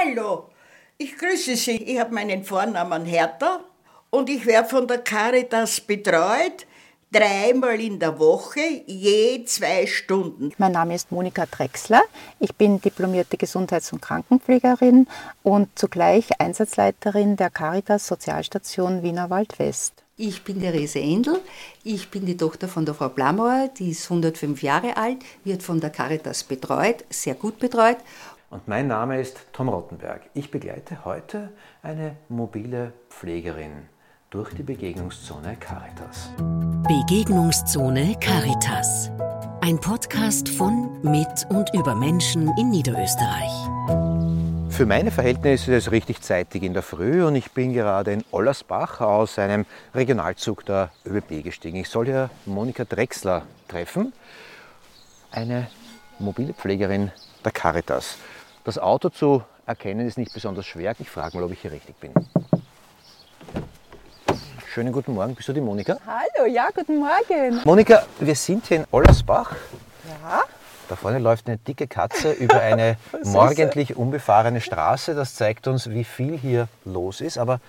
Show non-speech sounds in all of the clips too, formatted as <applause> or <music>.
Hallo, ich grüße Sie. Ich habe meinen Vornamen Hertha und ich werde von der Caritas betreut, dreimal in der Woche, je zwei Stunden. Mein Name ist Monika Drechsler. Ich bin diplomierte Gesundheits- und Krankenpflegerin und zugleich Einsatzleiterin der Caritas Sozialstation Wienerwald West. Ich bin Therese Endl. Ich bin die Tochter von der Frau Blamauer, die ist 105 Jahre alt, wird von der Caritas betreut, sehr gut betreut und mein Name ist Tom Rottenberg. Ich begleite heute eine mobile Pflegerin durch die Begegnungszone Caritas. Begegnungszone Caritas. Ein Podcast von, mit und über Menschen in Niederösterreich. Für meine Verhältnisse ist es richtig zeitig in der Früh und ich bin gerade in Ollersbach aus einem Regionalzug der ÖBB gestiegen. Ich soll hier Monika Drechsler treffen, eine mobile Pflegerin der Caritas. Das Auto zu erkennen ist nicht besonders schwer. Ich frage mal, ob ich hier richtig bin. Schönen guten Morgen, bist du die Monika? Hallo, ja, guten Morgen. Monika, wir sind hier in Ollersbach. Ja. Da vorne läuft eine dicke Katze über eine <laughs> morgendlich unbefahrene Straße. Das zeigt uns, wie viel hier los ist. Aber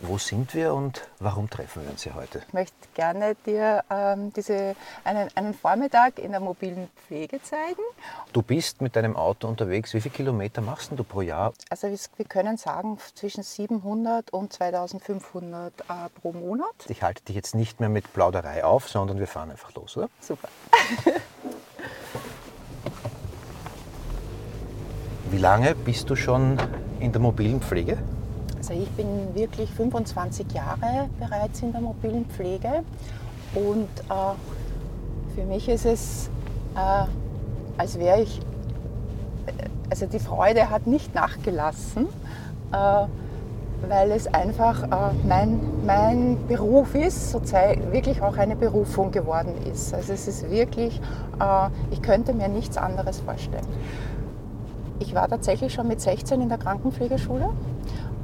wo sind wir und warum treffen wir uns hier heute? Ich möchte gerne dir ähm, diese, einen, einen Vormittag in der mobilen Pflege zeigen. Du bist mit deinem Auto unterwegs. Wie viele Kilometer machst du pro Jahr? Also wir können sagen zwischen 700 und 2500 äh, pro Monat. Ich halte dich jetzt nicht mehr mit Plauderei auf, sondern wir fahren einfach los, oder? Super. Wie lange bist du schon in der mobilen Pflege? Also ich bin wirklich 25 Jahre bereits in der mobilen Pflege und äh, für mich ist es, äh, als wäre ich, also die Freude hat nicht nachgelassen, äh, weil es einfach äh, mein, mein Beruf ist, sozusagen wirklich auch eine Berufung geworden ist. Also es ist wirklich, äh, ich könnte mir nichts anderes vorstellen. Ich war tatsächlich schon mit 16 in der Krankenpflegeschule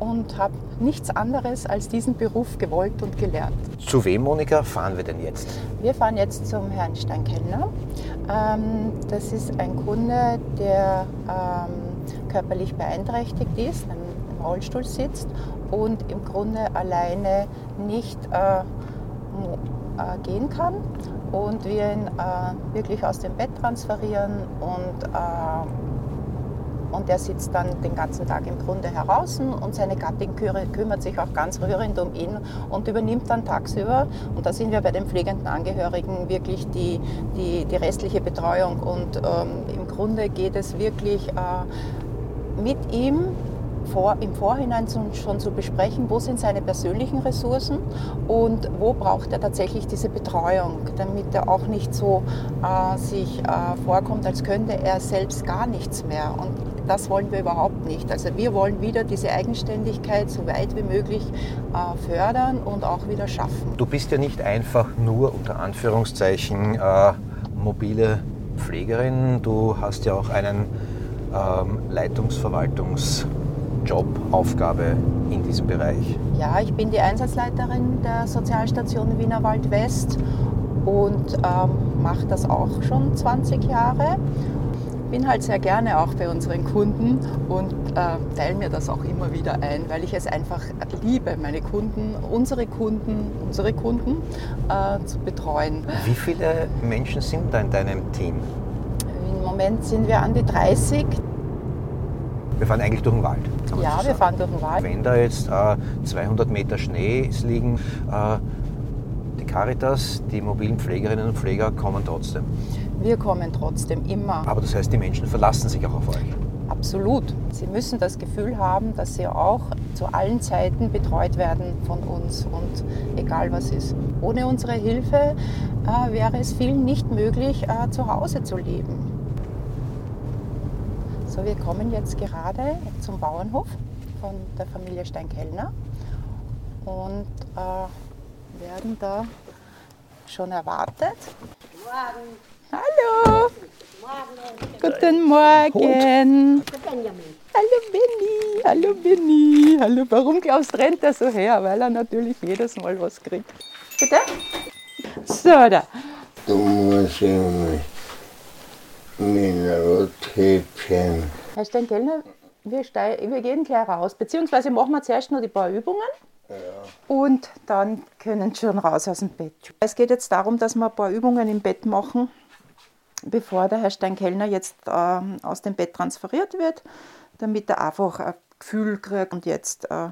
und habe nichts anderes als diesen Beruf gewollt und gelernt. Zu wem, Monika, fahren wir denn jetzt? Wir fahren jetzt zum Herrn Steinkellner. Ähm, das ist ein Kunde, der ähm, körperlich beeinträchtigt ist, im Rollstuhl sitzt und im Grunde alleine nicht äh, äh, gehen kann. Und wir ihn äh, wirklich aus dem Bett transferieren und und der sitzt dann den ganzen Tag im Grunde heraus und seine Gattin kümmert sich auch ganz rührend um ihn und übernimmt dann tagsüber, und da sind wir bei den pflegenden Angehörigen, wirklich die, die, die restliche Betreuung. Und ähm, im Grunde geht es wirklich äh, mit ihm vor, im Vorhinein schon zu besprechen, wo sind seine persönlichen Ressourcen und wo braucht er tatsächlich diese Betreuung, damit er auch nicht so äh, sich äh, vorkommt, als könnte er selbst gar nichts mehr. Und das wollen wir überhaupt nicht. Also wir wollen wieder diese Eigenständigkeit so weit wie möglich äh, fördern und auch wieder schaffen. Du bist ja nicht einfach nur unter Anführungszeichen äh, mobile Pflegerin, du hast ja auch einen ähm, Leitungsverwaltungs Jobaufgabe in diesem Bereich? Ja, ich bin die Einsatzleiterin der Sozialstation Wienerwald West und ähm, mache das auch schon 20 Jahre. Bin halt sehr gerne auch bei unseren Kunden und äh, teile mir das auch immer wieder ein, weil ich es einfach liebe, meine Kunden, unsere Kunden, unsere Kunden äh, zu betreuen. Wie viele Menschen sind da in deinem Team? Im Moment sind wir an die 30. Wir fahren eigentlich durch den Wald. Ja, wir fahren durch den Wald. Wenn da jetzt äh, 200 Meter Schnee liegen, äh, die Caritas, die mobilen Pflegerinnen und Pfleger kommen trotzdem. Wir kommen trotzdem immer. Aber das heißt, die Menschen verlassen sich auch auf euch. Absolut. Sie müssen das Gefühl haben, dass sie auch zu allen Zeiten betreut werden von uns und egal was ist. Ohne unsere Hilfe äh, wäre es vielen nicht möglich, äh, zu Hause zu leben. So, wir kommen jetzt gerade zum Bauernhof von der Familie Steinkellner und äh, werden da schon erwartet. Guten Morgen. Hallo. Guten Morgen. Guten Morgen. Hallo Benny. Hallo Benny. Hallo, warum glaubst du, rennt er so her? Weil er natürlich jedes Mal was kriegt. Bitte? So, da. Du musst mich Mineralhäppchen. Herr Steinkellner, wir, wir gehen gleich raus. Beziehungsweise machen wir zuerst noch die paar Übungen. Und dann können Sie schon raus aus dem Bett. Es geht jetzt darum, dass wir ein paar Übungen im Bett machen, bevor der Herr Steinkellner jetzt ähm, aus dem Bett transferiert wird, damit er einfach ein Gefühl kriegt. Und jetzt äh,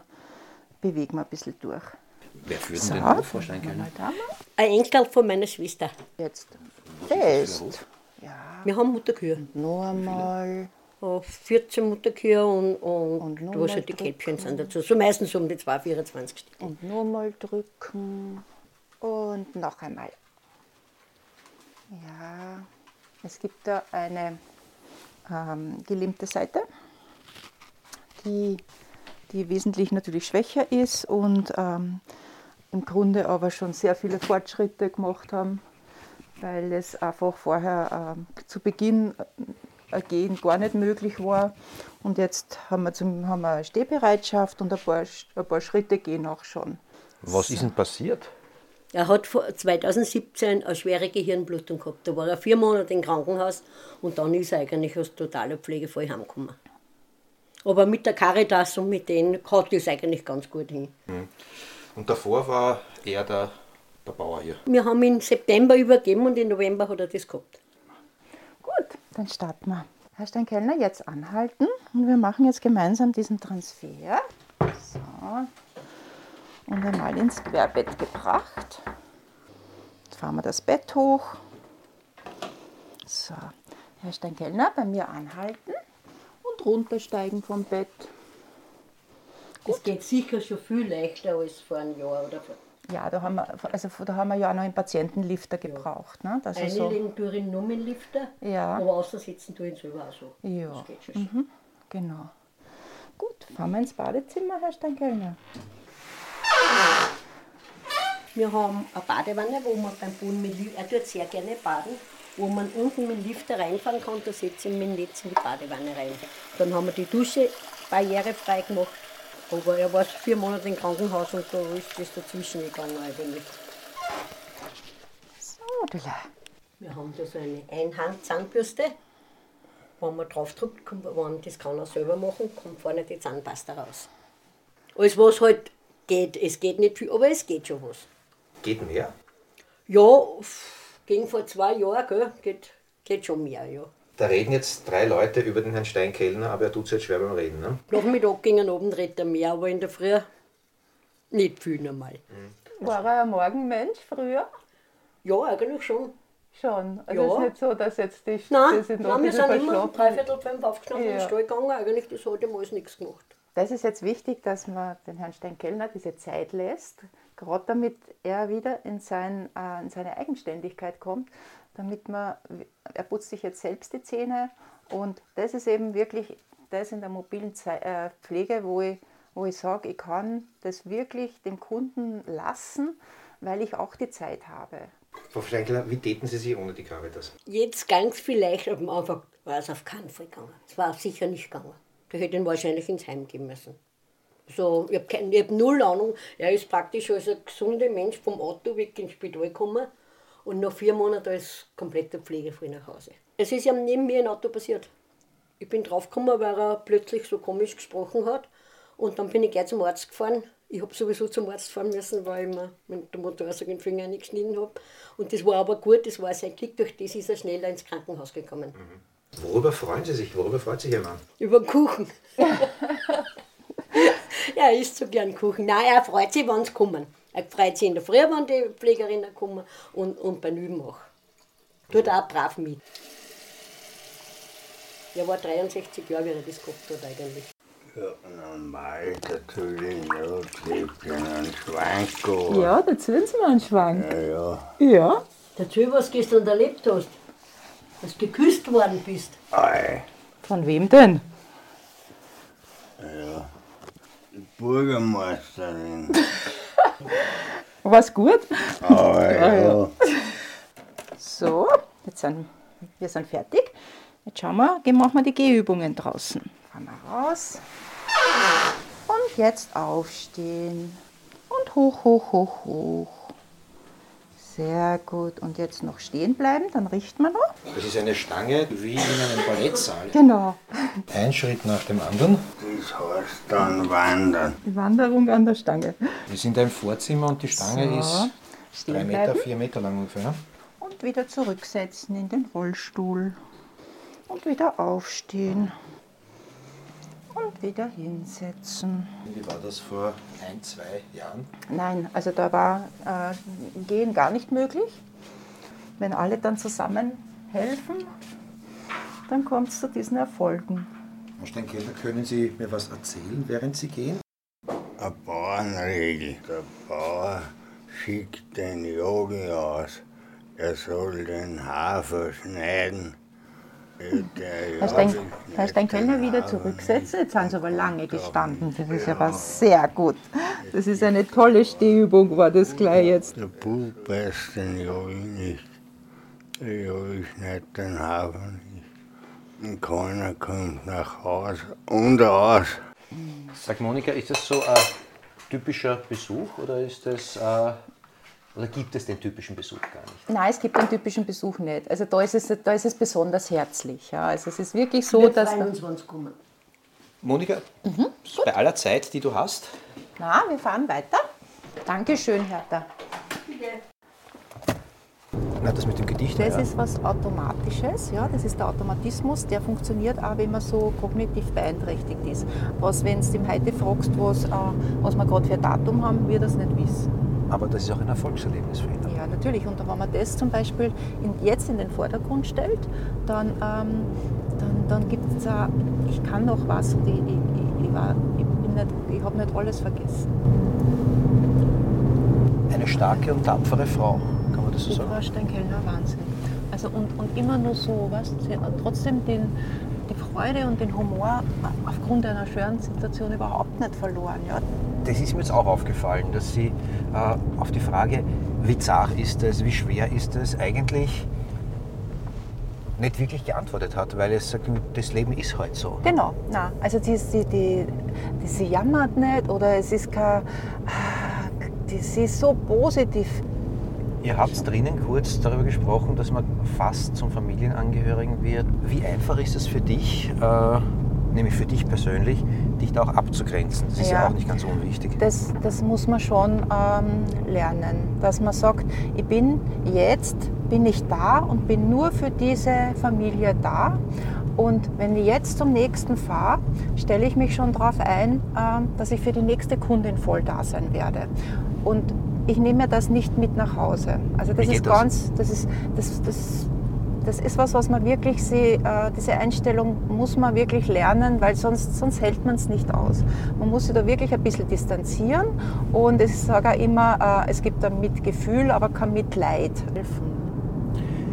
bewegen wir ein bisschen durch. Wer führt So, denn den auf, Frau Steinkellner? Ein Enkel von meiner Schwester. Jetzt fest. Wir haben Mutterkühe. Noch einmal. Äh, 14 Mutterkühe und, und, Und noch was halt die drücken. Kälbchen sind dazu. So meistens um die 2, 24 Stück. Und nochmal drücken. Und noch einmal. Ja, es gibt da eine ähm, gelimmte Seite, die, die wesentlich natürlich schwächer ist und ähm, im Grunde aber schon sehr viele Fortschritte gemacht haben, weil es einfach vorher ähm, zu Beginn äh, Gehen gar nicht möglich war. Und jetzt haben wir, zum, haben wir eine Stehbereitschaft und ein paar, ein paar Schritte gehen auch schon. Was ist denn passiert? Er hat vor 2017 eine schwere Gehirnblutung gehabt. Da war er vier Monate im Krankenhaus und dann ist er eigentlich aus totaler Pflegefall heimgekommen. Aber mit der Caritas und mit denen hat es eigentlich ganz gut hin. Und davor war er der, der Bauer hier. Wir haben ihn im September übergeben und im November hat er das gehabt. Gut, dann starten wir. Herr Steinkellner, jetzt anhalten und wir machen jetzt gemeinsam diesen Transfer. So. Und einmal ins Querbett gebracht. Jetzt fahren wir das Bett hoch. So, Herr Steinkellner, bei mir anhalten und runtersteigen vom Bett. Das geht sicher schon viel leichter als vor einem Jahr oder vor. Ja, da haben wir, also da haben wir ja auch noch einen Patientenlifter gebraucht. Ne? Das ist so, Einlegen tue ich ihn nur mit dem Lifter, Ja. aber außersitzen tue ich ihn selber auch so. Ja. Das geht schon. so. genau. Gut, fahren wir ins Badezimmer, Herr Steinkellner. Wir haben eine Badewanne, wo man beim Boden mit Lifter, er tut sehr gerne baden, wo man unten mit dem Lifter reinfahren kann, da setze ich dem Netz in die Badewanne rein. Dann haben wir die Dusche barrierefrei gemacht, aber er war vier Monate im Krankenhaus und da ist das dazwischen gegangen eigentlich. So, Dilla. Wir haben da so eine Einhand-Zahnbürste. Wenn man draufdrückt, kommt, wenn das kann er selber machen, kommt vorne die Zahnpasta raus. Alles was halt geht, es geht nicht viel, aber es geht schon was. Geht mehr? Ja, gegen vor zwei Jahren gell, geht, geht schon mehr, ja. Da reden jetzt drei Leute über den Herrn Steinkellner, aber er tut sich jetzt schwer beim Reden. Ne? Nachmittag gegen Abend redet er mehr, aber in der Früh nicht viel normal. War er ein Morgenmensch früher? Ja, eigentlich schon. Schon. Also Ja. es ist nicht so, dass jetzt die Nein, das sind noch nein ein wir sind immer um dreiviertel fünf aufgestanden Ja. und in den Stall gegangen. Eigentlich, das hat ihm alles nichts gemacht. Das ist jetzt wichtig, dass man den Herrn Steinkellner diese Zeit lässt, gerade damit er wieder in, sein, äh, in seine Eigenständigkeit kommt, damit man, er putzt sich jetzt selbst die Zähne und das ist eben wirklich das in der mobilen äh, Pflege, wo ich, wo ich sage, ich kann das wirklich dem Kunden lassen, weil ich auch die Zeit habe. Frau Steinkellner, wie täten Sie sich ohne die Caritas? Jetzt ganz vielleicht, am Anfang war es auf keinen Fall gegangen. Es war sicher nicht gegangen. Da hätte ihn wahrscheinlich ins Heim gehen müssen. So, ich habe hab null Ahnung. Er ist praktisch als ein gesunder Mensch vom Auto weg ins Spital gekommen und nach vier Monaten als kompletter Pflegefrei nach Hause. Es ist ihm neben mir ein Auto passiert. Ich bin draufgekommen, weil er plötzlich so komisch gesprochen hat. Und dann bin ich gleich zum Arzt gefahren. Ich habe sowieso zum Arzt fahren müssen, weil ich mir mit dem Motorrad den Finger eingeschnitten habe. Und das war aber gut, das war sein Glück, durch das ist er schneller ins Krankenhaus gekommen. Worüber freuen Sie sich? Worüber freut sich Ihr Mann? Über den Kuchen. <laughs> ja, er isst so gern Kuchen. Nein, er freut sich, wenn sie kommen. Er freut sich in der Früh, wenn die Pflegerinnen kommen und, und beim Üben auch. Tut auch brav mit. Er war 63 Jahre, wie er das gehabt hat eigentlich. Ja, normal natürlich, ja, klebt in einen Schwank Ja, da ziehen Sie mal einen Schwank. Ja, ja. Ja. Erzähl, was du gestern erlebt hast. Dass du geküsst worden bist. Ei, Von wem denn? die Bürgermeisterin. <laughs> War's gut? Aber ja, So, jetzt sind wir sind fertig. Jetzt schauen wir, gehen machen wir die Gehübungen draußen. Fahren wir raus. Und jetzt aufstehen. Und hoch, hoch, hoch, hoch. Sehr gut. Und jetzt noch stehen bleiben, dann richten wir noch. Das ist eine Stange wie in einem Ballettsaal. Genau. Ein Schritt nach dem anderen. Das heißt dann wandern. Die Wanderung an der Stange. Wir sind im Vorzimmer und die Stange So, ist stehen drei Meter, bleiben. vier Meter lang ungefähr. Und wieder zurücksetzen in den Rollstuhl. Und wieder aufstehen. Und wieder hinsetzen. Wie war das vor ein, zwei Jahren? Nein, also da war äh, Gehen gar nicht möglich. Wenn alle dann zusammen helfen, dann kommt es zu diesen Erfolgen. Herr Steinkellner, können Sie mir was erzählen, während Sie gehen? Eine Bauernregel. Der Bauer schickt den Yogi aus. Er soll den Hafer schneiden. Yogi Herr schneidet Steinkellner den wieder zurücksetzen. Jetzt sind Sie aber lange gestanden. Das ist Ja. aber sehr gut. Das ist eine tolle Stehübung, war das gleich jetzt. Der Bub beißt den Yogi nicht. Der Yogi schneidet den Hafer nicht. Und keiner kommt nach Hause und aus. Sag Monika, ist das so ein typischer Besuch oder ist das äh, oder gibt es den typischen Besuch gar nicht? Nein, es gibt den typischen Besuch nicht. Also da ist es, da ist es besonders herzlich. Ja. Also es ist wirklich so, Wir dass... freuen uns, wenn sie kommen. Monika, bei aller Zeit, die du hast, Na, wir fahren weiter. Dankeschön, Hertha. na, das mit dem Gedicht, Das ja. ist was Automatisches, ja, das ist der Automatismus, der funktioniert auch, wenn man so kognitiv beeinträchtigt ist. Was, wenn du ihm heute fragst, was, äh, was wir gerade für ein Datum haben, wird er es nicht wissen. Aber das ist auch ein Erfolgserlebnis für ihn. Ja, natürlich. Und wenn man das zum Beispiel jetzt in den Vordergrund stellt, dann, ähm, dann, dann gibt es auch, ich kann noch was und ich, ich, ich, ich, war- ich, bin nicht- ich habe nicht alles vergessen. Eine starke und tapfere Frau, kann man das so Die sagen? Frau Steinkellner, Wahnsinn. Also und, und immer nur so, weißt, trotzdem den, die Freude und den Humor aufgrund einer schweren Situation überhaupt nicht verloren. Ja. Das ist mir jetzt auch aufgefallen, dass sie äh, auf die Frage, wie zart ist es, wie schwer ist es, eigentlich nicht wirklich geantwortet hat, weil es sagt, das Leben ist halt so. Genau, nein. Also die, die, die, die, sie jammert nicht oder es ist kein, die, sie ist so positiv. Ihr habt drinnen kurz darüber gesprochen, dass man fast zum Familienangehörigen wird. Wie einfach ist es für dich, äh, nämlich für dich persönlich, dich da auch abzugrenzen? Das ist ja, Ja. auch nicht ganz unwichtig. Das, das muss man schon ähm, lernen, dass man sagt, ich bin jetzt, bin ich da und bin nur für diese Familie da. Und wenn ich jetzt zum nächsten fahre, stelle ich mich schon darauf ein, ähm, dass ich für die nächste Kundin voll da sein werde. Und ich nehme mir das nicht mit nach Hause. Also das ist das? ganz, das ist, das, das, das ist was, was man wirklich, sie, äh, diese Einstellung muss man wirklich lernen, weil sonst, sonst hält man es nicht aus. Man muss sich da wirklich ein bisschen distanzieren und ich sage auch immer, äh, es gibt ein Mitgefühl, aber kein Mitleid.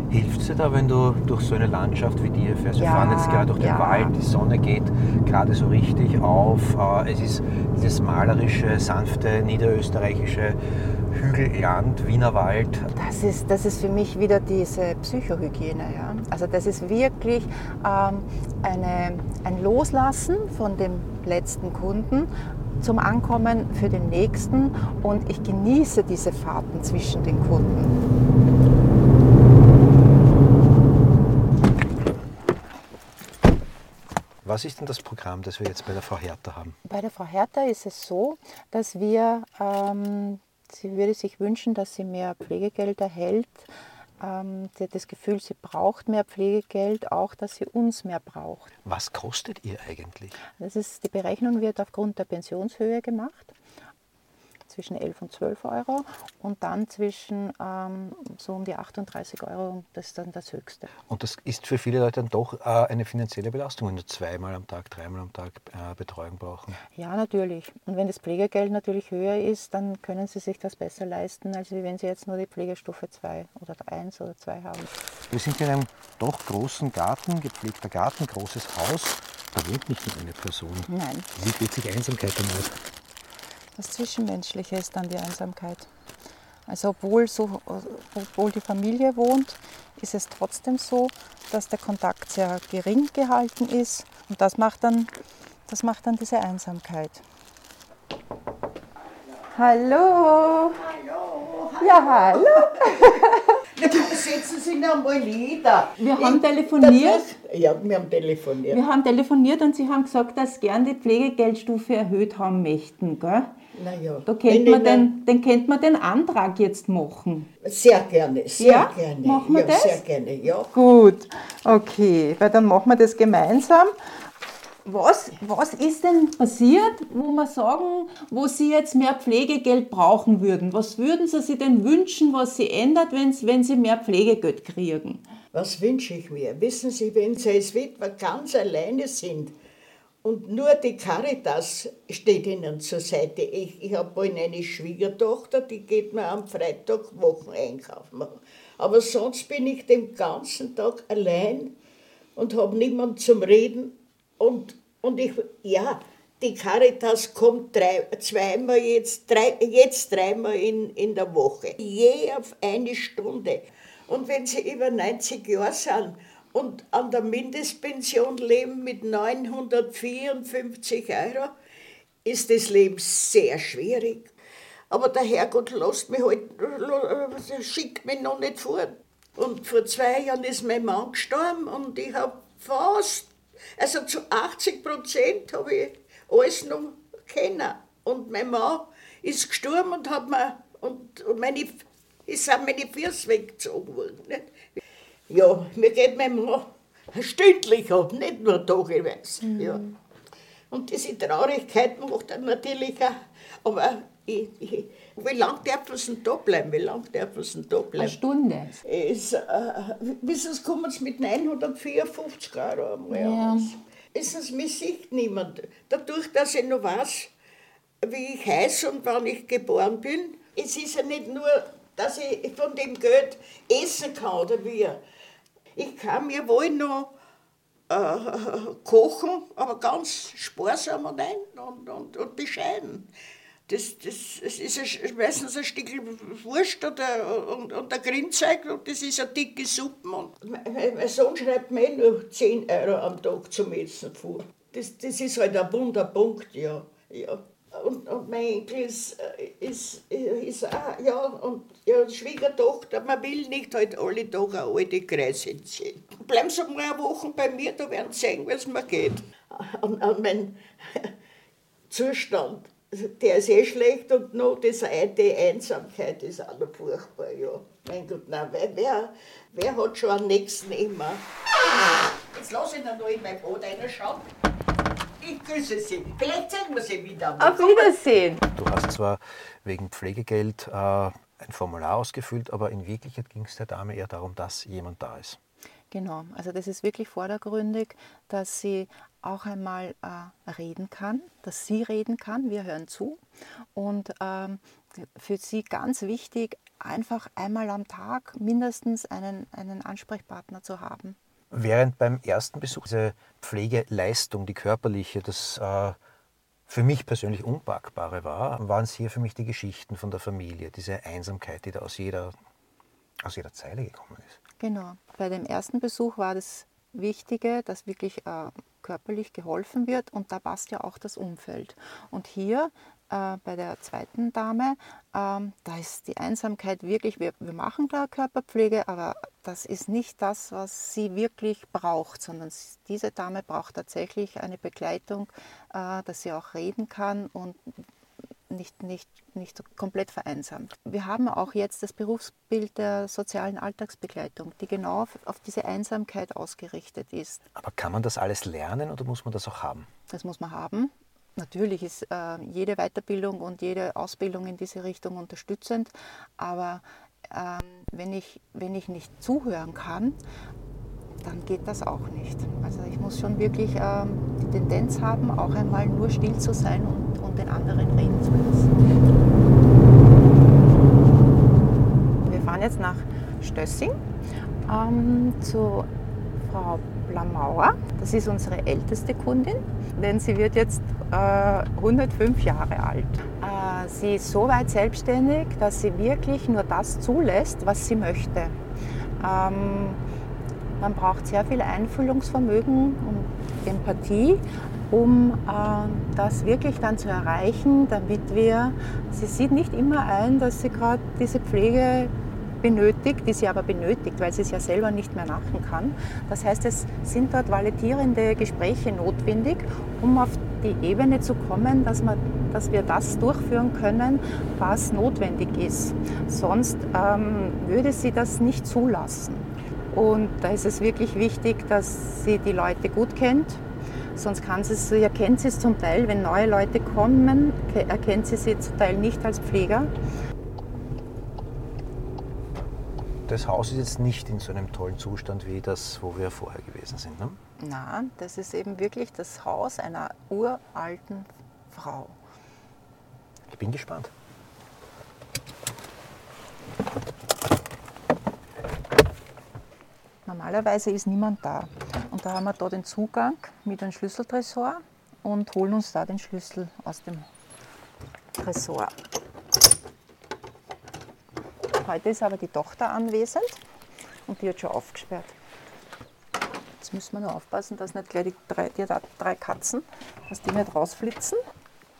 Hilft es dir da, wenn du durch so eine Landschaft wie die fährst? Wir Ja, fahren jetzt gerade durch den ja. Wald, die Sonne geht gerade so richtig auf. äh, Es ist dieses malerische, sanfte, niederösterreichische Hügelland, Wienerwald. Das ist, das ist für mich wieder diese Psychohygiene. Ja? Also das ist wirklich ähm, eine, ein Loslassen von dem letzten Kunden zum Ankommen für den nächsten und ich genieße diese Fahrten zwischen den Kunden. Was ist denn das Programm, das wir jetzt bei der Frau Hertha haben? Bei der Frau Hertha ist es so, dass wir, ähm, sie würde sich wünschen, dass sie mehr Pflegegeld erhält. Ähm, sie hat das Gefühl, sie braucht mehr Pflegegeld, auch dass sie uns mehr braucht. Was kostet ihr eigentlich? Das ist, die Berechnung wird aufgrund der Pensionshöhe gemacht, zwischen 11 und 12 Euro und dann zwischen ähm, so um die 38 Euro, das ist dann das Höchste. Und das ist für viele Leute dann doch äh, eine finanzielle Belastung, wenn du zweimal am Tag, dreimal am Tag äh, Betreuung brauchen. Ja, natürlich. Und wenn das Pflegegeld natürlich höher ist, dann können Sie sich das besser leisten, als wenn Sie jetzt nur die Pflegestufe 2 oder 1 oder 2 haben. Wir sind in einem doch großen Garten, gepflegter Garten, großes Haus. Da wohnt nicht nur eine Person. Nein, Wie wird sich Einsamkeit dann aus? Das Zwischenmenschliche ist dann die Einsamkeit. Also obwohl, so, obwohl die Familie wohnt, ist es trotzdem so, dass der Kontakt sehr gering gehalten ist und das macht dann, das macht dann diese Einsamkeit. Hallo! Hallo! Ja, hallo! <laughs> Setzen Sie noch mal nieder. Wir haben Ich- telefoniert. Das- Ja, wir haben telefoniert. Wir haben telefoniert und Sie haben gesagt, dass Sie gern die Pflegegeldstufe erhöht haben möchten. Gell? Naja, Da kennt man den, den kennt man den Antrag jetzt machen. Sehr gerne, sehr Ja? gerne. Machen wir ja, das? sehr gerne, ja. Gut, okay, weil dann machen wir das gemeinsam. Was, was ist denn passiert, wo wir sagen, wo Sie jetzt mehr Pflegegeld brauchen würden? Was würden Sie sich denn wünschen, was Sie ändert, wenn's, wenn Sie mehr Pflegegeld kriegen? Was wünsche ich mir? Wissen Sie, wenn Sie als Witwer ganz alleine sind und nur die Caritas steht Ihnen zur Seite. Ich, ich habe bald eine Schwiegertochter, die geht mir am Freitag Wochen einkaufen. Aber sonst bin ich den ganzen Tag allein und habe niemanden zum Reden. Und, und ich, ja, die Caritas kommt drei, zweimal jetzt, drei, jetzt dreimal in, in der Woche. Je auf eine Stunde. Und wenn sie über 90 Jahre sind und an der Mindestpension leben mit 954 Euro, ist das Leben sehr schwierig. Aber der Herrgott lässt mich halt, äh, schickt mich noch nicht fort. Und vor zwei Jahren ist mein Mann gestorben und ich habe fast, also zu 80 Prozent habe ich alles noch kennen. Und mein Mann ist gestorben und hat mir, und, und meine, es sind meine Füße weggezogen worden. Nicht? Ja, mir geht mein Mann stündlich ab, nicht nur tageweise. Ja. Und diese Traurigkeit macht dann natürlich auch, aber ich, ich, wie lange darf es denn da bleiben? Wie lange darf es denn da Eine bleiben? Stunde. Es, äh, wissen Sie, kommen Sie mit 954 Euro einmal Ja. aus. Wissen Sie, mich sieht niemand. Dadurch, dass ich noch weiß, wie ich heiße und wann ich geboren bin, es ist ja nicht nur, dass ich von dem Geld essen kann oder wie. Ich kann mir wohl noch äh, kochen, aber ganz sparsam und, ein und, und, und bescheiden. Das, das, das ist ein, meistens ein Stück Wurst oder, und, und ein Grünzeug und das ist eine dicke Suppe. Und mein, mein Sohn schreibt mir eh nur 10 Euro am Tag zum Essen vor. Das, das ist halt ein Wunderpunkt, ja. ja. Und, und mein Enkel ist, äh, ist, ist auch, ja, und ja, Schwiegertochter, man will nicht halt alle Tage eine alte Kreisin sehen. Bleiben Sie mal eine Woche bei mir, da werden Sie sehen, wie es mir geht. Und, und mein <laughs> Zustand, der ist eh schlecht und noch das, die Einsamkeit ist auch noch furchtbar, ja. Mein Gott, nein, wer, wer, wer hat schon einen Nächsten immer? Jetzt lass ich noch in mein Boot reinschauen. Ich grüße Sie. Vielleicht sehen wir Sie wieder. Auf Wiedersehen. Du hast zwar wegen Pflegegeld äh, ein Formular ausgefüllt, aber in Wirklichkeit ging es der Dame eher darum, dass jemand da ist. Genau, also das ist wirklich vordergründig, dass sie auch einmal äh, reden kann, dass sie reden kann, wir hören zu. Und ähm, für sie ganz wichtig, einfach einmal am Tag mindestens einen, einen Ansprechpartner zu haben. Während beim ersten Besuch diese Pflegeleistung, die körperliche, das äh, für mich persönlich Unpackbare war, waren es hier für mich die Geschichten von der Familie, diese Einsamkeit, die da aus jeder, aus jeder Zeile gekommen ist. Genau. Bei dem ersten Besuch war das Wichtige, dass wirklich äh, körperlich geholfen wird und da passt ja auch das Umfeld. Und hier äh, bei der zweiten Dame, ähm, da ist die Einsamkeit wirklich, wir, wir machen da Körperpflege, aber das ist nicht das, was sie wirklich braucht, sondern diese Dame braucht tatsächlich eine Begleitung, äh, dass sie auch reden kann und nicht, nicht, nicht komplett vereinsamt. Wir haben auch jetzt das Berufsbild der sozialen Alltagsbegleitung, die genau auf, auf diese Einsamkeit ausgerichtet ist. Aber kann man das alles lernen oder muss man das auch haben? Das muss man haben. Natürlich ist äh, jede Weiterbildung und jede Ausbildung in diese Richtung unterstützend, aber ähm, wenn, ich, wenn ich nicht zuhören kann, dann geht das auch nicht. Also ich muss schon wirklich ähm, die Tendenz haben, auch einmal nur still zu sein und, und den anderen reden zu lassen. Wir fahren jetzt nach Stössing ähm, zu Frau Blamauer. Das ist unsere älteste Kundin, denn sie wird jetzt äh, 105 Jahre alt. Äh, sie ist so weit selbstständig, dass sie wirklich nur das zulässt, was sie möchte. Ähm, man braucht sehr viel Einfühlungsvermögen und Empathie, um äh, das wirklich dann zu erreichen, damit wir, sie sieht nicht immer ein, dass sie gerade diese Pflege benötigt, die sie aber benötigt, weil sie es ja selber nicht mehr machen kann. Das heißt, es sind dort validierende Gespräche notwendig, um auf die Ebene zu kommen, dass, man, dass wir das durchführen können, was notwendig ist. Sonst ähm, würde sie das nicht zulassen. Und da ist es wirklich wichtig, dass sie die Leute gut kennt. Sonst kann sie sie, erkennt sie es zum Teil, wenn neue Leute kommen, erkennt sie sie zum Teil nicht als Pfleger. Das Haus ist jetzt nicht in so einem tollen Zustand wie das, wo wir vorher gewesen sind. Ne? Nein, das ist eben wirklich das Haus einer uralten Frau. Ich bin gespannt. Normalerweise ist niemand da. Und da haben wir da den Zugang mit einem Schlüsseltresor und holen uns da den Schlüssel aus dem Tresor. Heute ist aber die Tochter anwesend und die hat schon aufgesperrt. Jetzt müssen wir nur aufpassen, dass nicht gleich die drei, die drei Katzen, dass die nicht rausflitzen.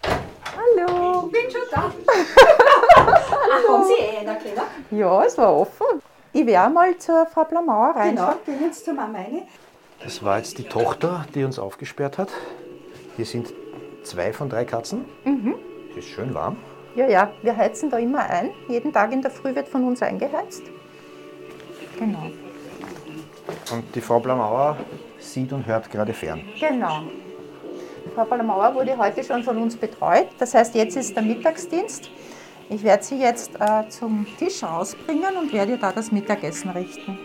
Hallo! Ich bin schon da. <laughs> Ach, haben Sie eh einer Keller? Ja, es war offen. Ich werde mal zur Frau Blamauer rein. Genau, ich bin jetzt zur Mama rein. Das war jetzt die Tochter, die uns aufgesperrt hat. Hier sind zwei von drei Katzen. Mhm. Es ist schön warm. Ja, ja, wir heizen da immer ein. Jeden Tag in der Früh wird von uns eingeheizt. Genau. Und die Frau Blamauer sieht und hört gerade fern. Genau. Frau Blamauer wurde heute schon von uns betreut. Das heißt, jetzt ist der Mittagsdienst. Ich werde sie jetzt äh, zum Tisch rausbringen und werde ihr da das Mittagessen richten.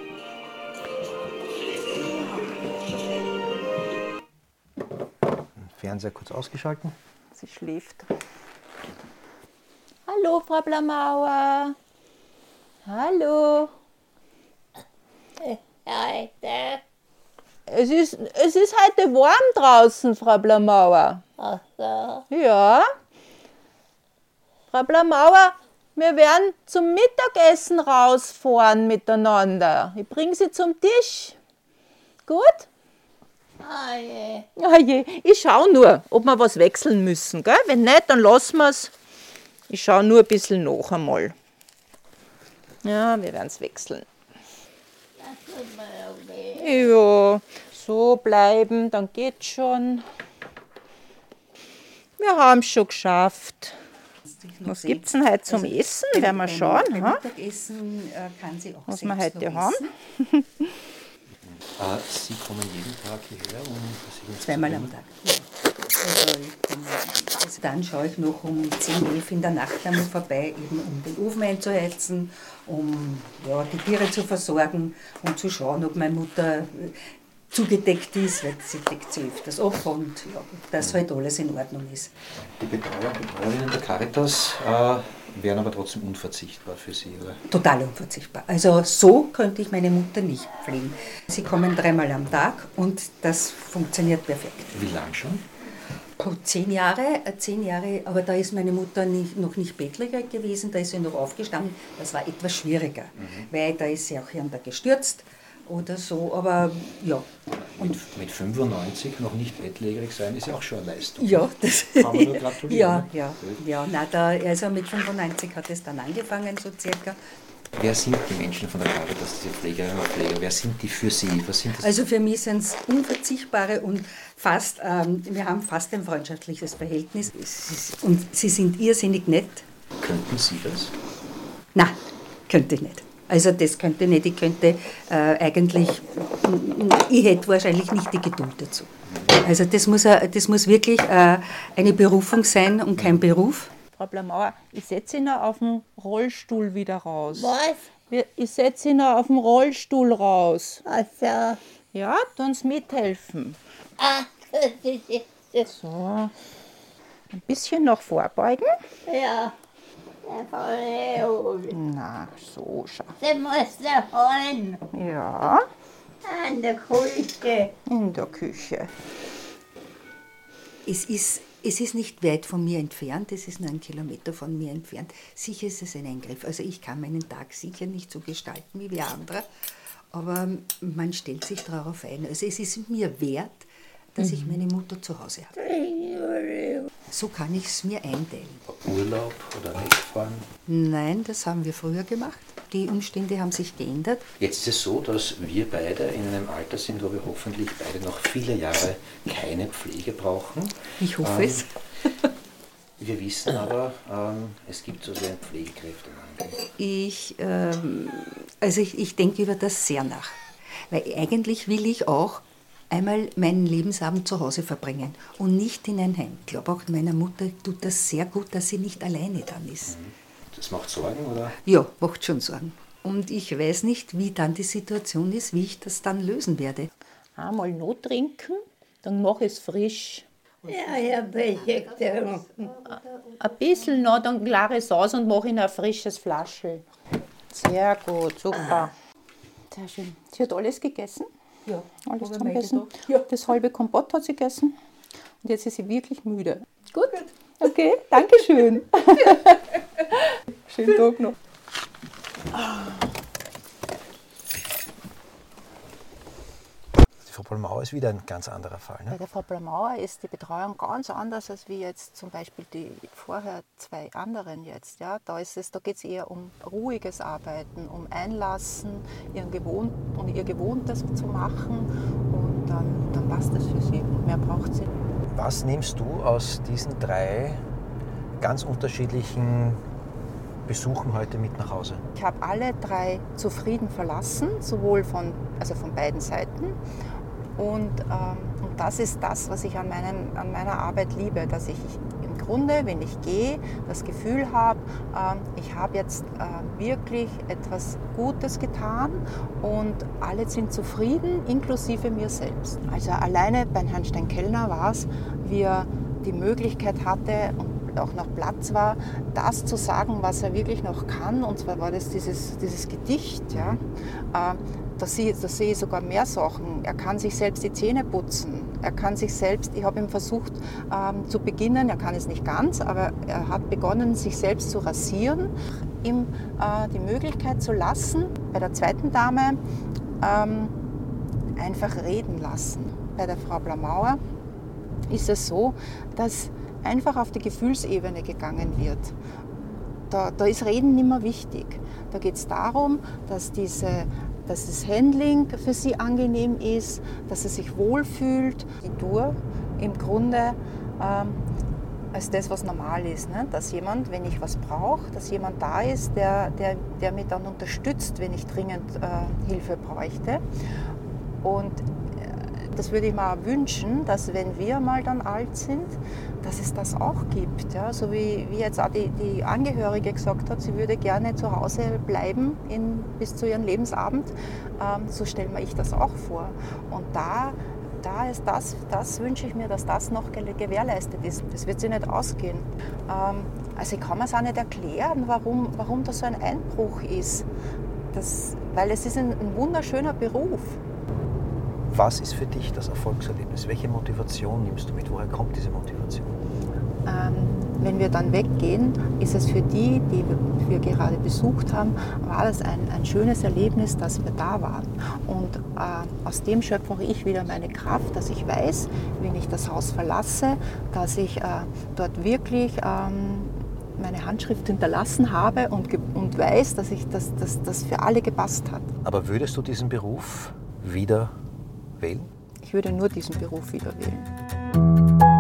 Fernseher kurz ausgeschalten. Sie schläft. Hallo, Frau Blamauer. Hallo. Heute. Es ist, es ist heute warm draußen, Frau Blamauer. Ach so. Ja. Frau Blamauer, wir werden zum Mittagessen rausfahren miteinander. Ich bringe Sie zum Tisch. Gut? Ah, je. Je, ich schaue nur, ob wir was wechseln müssen. Gell? Wenn nicht, dann lassen wir es. Ich schaue nur ein bisschen nach einmal. Ja, wir werden es wechseln. Ja so bleiben, dann geht's schon. Wir haben es schon geschafft. Was gibt es denn heute zum Essen? Werden wir schauen, Beim ha? Mittagessen äh, kann sie auch was wir heute noch haben. <laughs> Äh, Sie kommen jeden Tag hierher, um sich ums Zweimal am Tag. Also, dann schaue ich noch um 10, 11 in der Nacht einmal vorbei, eben um den Ofen einzuheizen, um ja, die Tiere zu versorgen und zu schauen, ob meine Mutter äh, zugedeckt ist, weil sie deckt sie öfters ab und ja, dass halt alles in Ordnung ist. Die Betreuer und Betreuerinnen der Caritas äh, wären aber trotzdem unverzichtbar für Sie, oder? Total unverzichtbar. Also so könnte ich meine Mutter nicht pflegen. Sie kommen dreimal am Tag und das funktioniert perfekt. Wie lang schon? Oh, zehn Jahre, äh, zehn Jahre, aber da ist meine Mutter nicht, noch nicht bettläger gewesen, da ist sie noch aufgestanden. Das war etwas schwieriger, weil da ist sie auch hier und da gestürzt oder so, aber ja. Und mit 95 noch nicht bettlägerig sein, ist ja auch schon eine Leistung. Ja, das, Kann man nur <laughs> gratulieren. ja, ja, ja. Na, da, also mit 95 hat es dann angefangen, so circa. Wer sind die Menschen von der Caritas, diese Pflegerinnen und Pfleger? Wer sind die für Sie? Was sind das? Also für mich sind es unverzichtbare und fast, ähm, wir haben fast ein freundschaftliches Verhältnis. Und sie sind irrsinnig nett. Könnten Sie das? Nein, könnte ich nicht. Also das könnte ich nicht. Ich könnte äh, eigentlich, ich hätte wahrscheinlich nicht die Geduld dazu. Also das muss, ein- das muss wirklich äh, eine Berufung sein und kein Beruf. Frau Blamauer, ich setze ihn auf den Rollstuhl wieder raus. Was? Ich setze ihn auf den Rollstuhl raus. Ach so. Ja, tu uns mithelfen. Ach, das ist jetzt. So. Ein bisschen noch vorbeugen. Ja. Na, so schau. Den musst du holen. Ja, An der Küche. in der Küche. Es ist, es ist nicht weit von mir entfernt, es ist nur ein Kilometer von mir entfernt. Sicher ist es ein Eingriff. Also ich kann meinen Tag sicher nicht so gestalten wie wir andere, aber man stellt sich darauf ein. Also es ist mir wert, dass ich meine Mutter zu Hause habe. So kann ich es mir einteilen. Urlaub oder wegfahren? Nein, das haben wir früher gemacht. Die Umstände haben sich geändert. Jetzt ist es so, dass wir beide in einem Alter sind, wo wir hoffentlich beide noch viele Jahre keine Pflege brauchen. Ich hoffe Ähm, es. Wir wissen aber, ähm, es gibt so sehr einen Pflegekräftemangel. Ich, ähm, also ich, ich denke über das sehr nach. Weil eigentlich will ich auch einmal meinen Lebensabend zu Hause verbringen und nicht in ein Heim. Ich glaube auch meiner Mutter tut das sehr gut, dass sie nicht alleine dann ist. Das macht Sorgen, oder? Ja, macht schon Sorgen. Und ich weiß nicht, wie dann die Situation ist, wie ich das dann lösen werde. Einmal noch trinken, dann mache ich es frisch. Ja, habe welche. Ein bisschen noch, dann klare ich es aus und mache in ein frisches Flaschel. Sehr gut, super. Sehr schön. Sie hat alles gegessen? Ja, Alles zum Essen? Ja. Das halbe Kompott hat sie gegessen. Und jetzt ist sie wirklich müde. Gut. Okay, danke schön. <laughs> Schönen Tag noch. Die Frau Pollmauer ist wieder ein ganz anderer Fall. Bei Ne? der Frau Blamauer ist die Betreuung ganz anders als wie jetzt zum Beispiel die vorher zwei anderen jetzt. Ja, da ist es, da geht es eher um ruhiges Arbeiten, um Einlassen, ihren Gewohnt, und ihr Gewohntes zu machen und dann, dann passt es für sie. Und mehr braucht sie. nicht. Was nimmst du aus diesen drei ganz unterschiedlichen Besuchen heute mit nach Hause? Ich habe alle drei zufrieden verlassen, sowohl von, also von beiden Seiten. Und, ähm, und das ist das, was ich an, meinem, an meiner Arbeit liebe, dass ich im Grunde, wenn ich gehe, das Gefühl habe, ähm, ich habe jetzt äh, wirklich etwas Gutes getan und alle sind zufrieden, inklusive mir selbst. Also alleine bei Herrn Stein-Kellner war es, wie er die Möglichkeit hatte und auch noch Platz war, das zu sagen, was er wirklich noch kann. Und zwar war das dieses, dieses Gedicht. Ja. Äh, da sehe, da sehe ich sogar mehr Sachen. Er kann sich selbst die Zähne putzen. Er kann sich selbst, ich habe ihm versucht ähm, zu beginnen, er kann es nicht ganz, aber er hat begonnen, sich selbst zu rasieren, ihm äh, die Möglichkeit zu lassen, bei der zweiten Dame ähm, einfach reden lassen. Bei der Frau Blamauer ist es so, dass einfach auf die Gefühlsebene gegangen wird. Da, da ist Reden nicht mehr wichtig. Da geht es darum, dass, diese, dass das Handling für sie angenehm ist, dass sie sich wohlfühlt. Die Tour im Grunde ähm, als das, was normal ist. Ne? Dass jemand, wenn ich was brauche, dass jemand da ist, der, der, der mich dann unterstützt, wenn ich dringend äh, Hilfe bräuchte. Und äh, das würde ich mir auch wünschen, dass wenn wir mal dann alt sind, dass es das auch gibt. Ja? So wie, wie jetzt auch die, die Angehörige gesagt hat, sie würde gerne zu Hause bleiben in, bis zu ihrem Lebensabend. Ähm, so stelle mir ich das auch vor. Und da, da ist das, das wünsche ich mir, dass das noch ge- gewährleistet ist. Das wird sich nicht ausgehen. Ähm, also ich kann mir es auch nicht erklären, warum, warum da so ein Einbruch ist. Das, weil es ist ein, ein wunderschöner Beruf. Was ist für dich das Erfolgserlebnis? Welche Motivation nimmst du mit? Woher kommt diese Motivation? Ähm, wenn wir dann weggehen, ist es für die, die wir gerade besucht haben, war das ein, ein schönes Erlebnis, dass wir da waren. Und äh, aus dem schöpfe ich wieder meine Kraft, dass ich weiß, wenn ich das Haus verlasse, dass ich äh, dort wirklich ähm, meine Handschrift hinterlassen habe und, und weiß, dass ich das, das, das für alle gepasst hat. Aber würdest du diesen Beruf wieder wählen? Ich würde nur diesen Beruf wieder wählen.